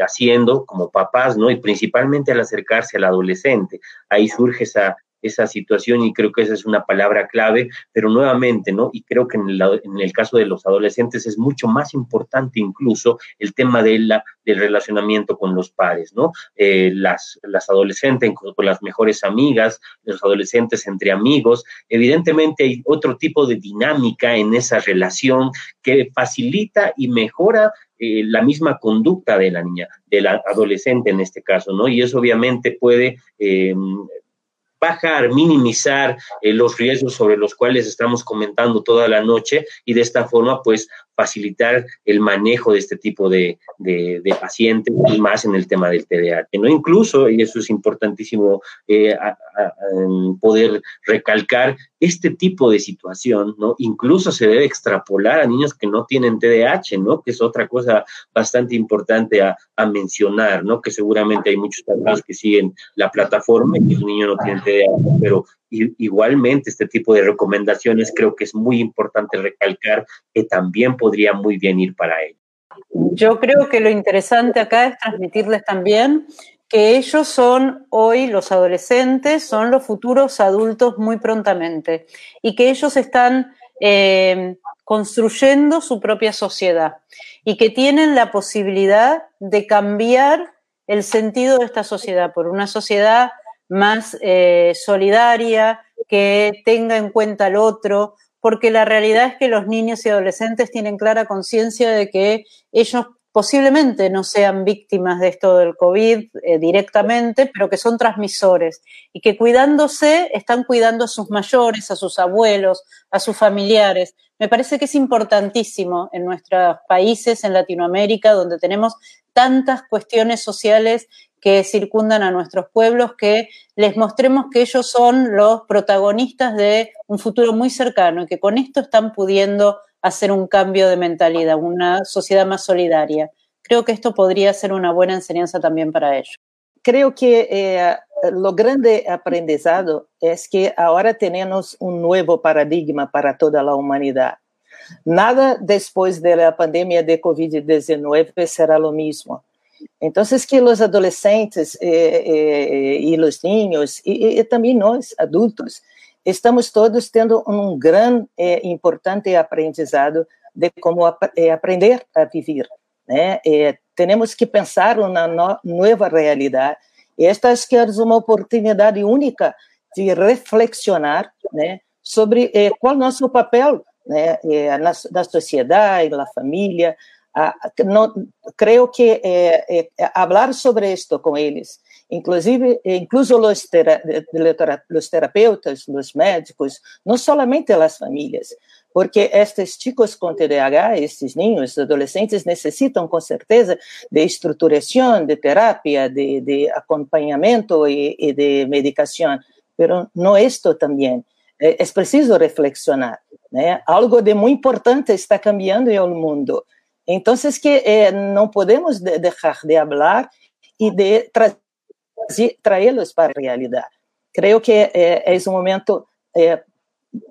S6: haciendo como papás, ¿no? Y principalmente al acercarse al adolescente. Ahí surge esa esa situación y creo que esa es una palabra clave, pero nuevamente, ¿no? Y creo que en, el caso de los adolescentes es mucho más importante incluso el tema de la, del relacionamiento con los pares, ¿no? Eh, las, las adolescentes con las mejores amigas, los adolescentes entre amigos, evidentemente hay otro tipo de dinámica en esa relación que facilita y mejora eh, la misma conducta de la niña, de la adolescente en este caso, ¿no? Y eso obviamente puede eh, bajar, minimizar eh, los riesgos sobre los cuales estamos comentando toda la noche y de esta forma, pues, facilitar el manejo de este tipo de, pacientes y más en el tema del TDAH, ¿no? Incluso, y eso es importantísimo eh, poder recalcar, este tipo de situación, ¿no? Incluso se debe extrapolar a niños que no tienen TDAH, ¿no? Que es otra cosa bastante importante a, mencionar, ¿no? Que seguramente hay muchos padres que siguen la plataforma y su niño no tiene TDAH, pero igualmente este tipo de recomendaciones creo que es muy importante recalcar que también podría muy bien ir para ellos.
S4: Yo creo que lo interesante acá es transmitirles también que ellos son hoy los adolescentes, son los futuros adultos muy prontamente y que ellos están eh, construyendo su propia sociedad y que tienen la posibilidad de cambiar el sentido de esta sociedad por una sociedad más eh, solidaria, que tenga en cuenta al otro, porque la realidad es que los niños y adolescentes tienen clara conciencia de que ellos posiblemente no sean víctimas de esto del COVID eh, directamente, pero que son transmisores y que cuidándose están cuidando a sus mayores, a sus abuelos, a sus familiares. Me parece que es importantísimo en nuestros países, en Latinoamérica, donde tenemos tantas cuestiones sociales que circundan a nuestros pueblos, que les mostremos que ellos son los protagonistas de un futuro muy cercano y que con esto están pudiendo hacer un cambio de mentalidad, una sociedad más solidaria. Creo que esto podría ser una buena enseñanza también para ellos.
S5: Creo que eh, lo grande aprendizado es que ahora tenemos un nuevo paradigma para toda la humanidad. Nada después de la pandemia de COVID-19 será lo mismo. Entonces, que los adolescentes eh, eh, y los niños, y, y, también nós, adultos, estamos todos tendo um grande e eh, importante aprendizado de como ap aprender a viver. Né? temos que pensar na no nova realidade. Esta é que é uma oportunidade única de reflexionar né, sobre qual o nosso papel né, na, na sociedade, na família, Ah, no, creo que eh, eh, hablar sobre esto con ellos, inclusive, incluso los, tera, los terapeutas, los médicos, no solamente las familias, porque estes chicos com TDAH, estes niños, adolescentes, necessitam com certeza de estruturação, de terapia, de, de acompanhamento e, e, de medicação, mas não isto também. É, é preciso reflexionar. Né? Algo de muito importante está cambiando no mundo. Entonces que eh, no podemos de dejar de hablar y de tra traerlos para la realidad. Creo que eh, es un momento eh,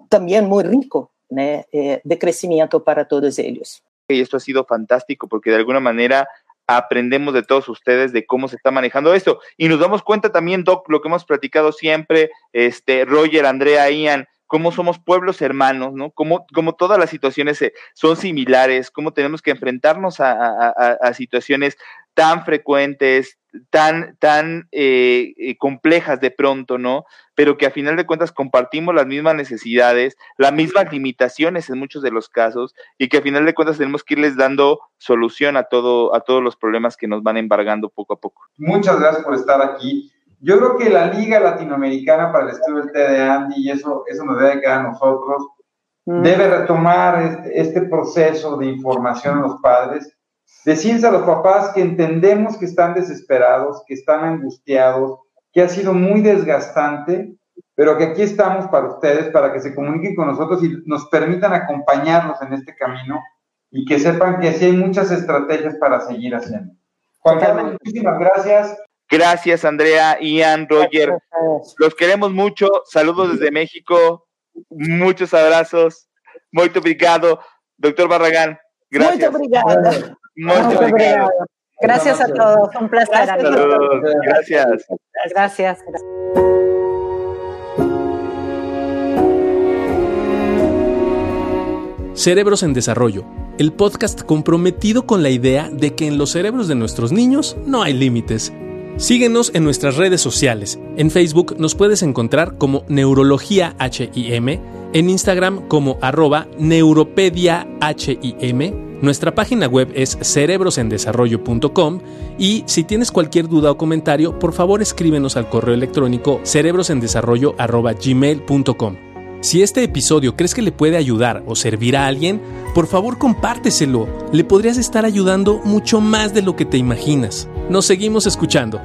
S5: también muy rico ¿no? de crecimiento para todos ellos.
S2: Y esto ha sido fantástico porque de alguna manera aprendemos de todos ustedes de cómo se está manejando esto. Y nos damos cuenta también, Doc, lo que hemos platicado siempre, este, Roger, Andrea, Ian, cómo somos pueblos hermanos, ¿no? Cómo, cómo todas las situaciones son similares, cómo tenemos que enfrentarnos a, situaciones tan frecuentes, tan, tan eh, eh, complejas de pronto, ¿no? Pero que a final de cuentas compartimos las mismas necesidades, las mismas limitaciones en muchos de los casos, y que a final de cuentas tenemos que irles dando solución a todo, a todos los problemas que nos van embargando poco a poco.
S3: Muchas gracias por estar aquí. Yo creo que la Liga Latinoamericana para el Estudio del TDA, y eso, eso nos debe quedar a nosotros, mm. debe retomar este, este, proceso de información a los padres, decirles a los papás que entendemos que están desesperados, que están angustiados, que ha sido muy desgastante, pero que aquí estamos para ustedes, para que se comuniquen con nosotros y nos permitan acompañarnos en este camino y que sepan que sí hay muchas estrategias para seguir haciendo. Juan Carlos, muchísimas gracias.
S2: Gracias, Andrea, Ian, Roger. Los queremos mucho. Saludos desde México. Muchos abrazos. Muy obrigado. Doctor Barragán, gracias.
S5: Muy obrigado.
S2: Muy obrigado.
S4: Gracias a todos. Un placer.
S2: Saludos. Gracias.
S4: Gracias.
S1: Cerebros en Desarrollo, el podcast comprometido con la idea de que en los cerebros de nuestros niños no hay límites Síguenos en nuestras redes sociales. En Facebook nos puedes encontrar como Neurología HIM, en Instagram como arroba Neuropedia HIM. Nuestra página web es cerebrosendesarrollo.com y si tienes cualquier duda o comentario, por favor escríbenos al correo electrónico cerebrosendesarrollo.gmail.com. Si este episodio crees que le puede ayudar o servir a alguien, por favor compárteselo. Le podrías estar ayudando mucho más de lo que te imaginas. Nos seguimos escuchando.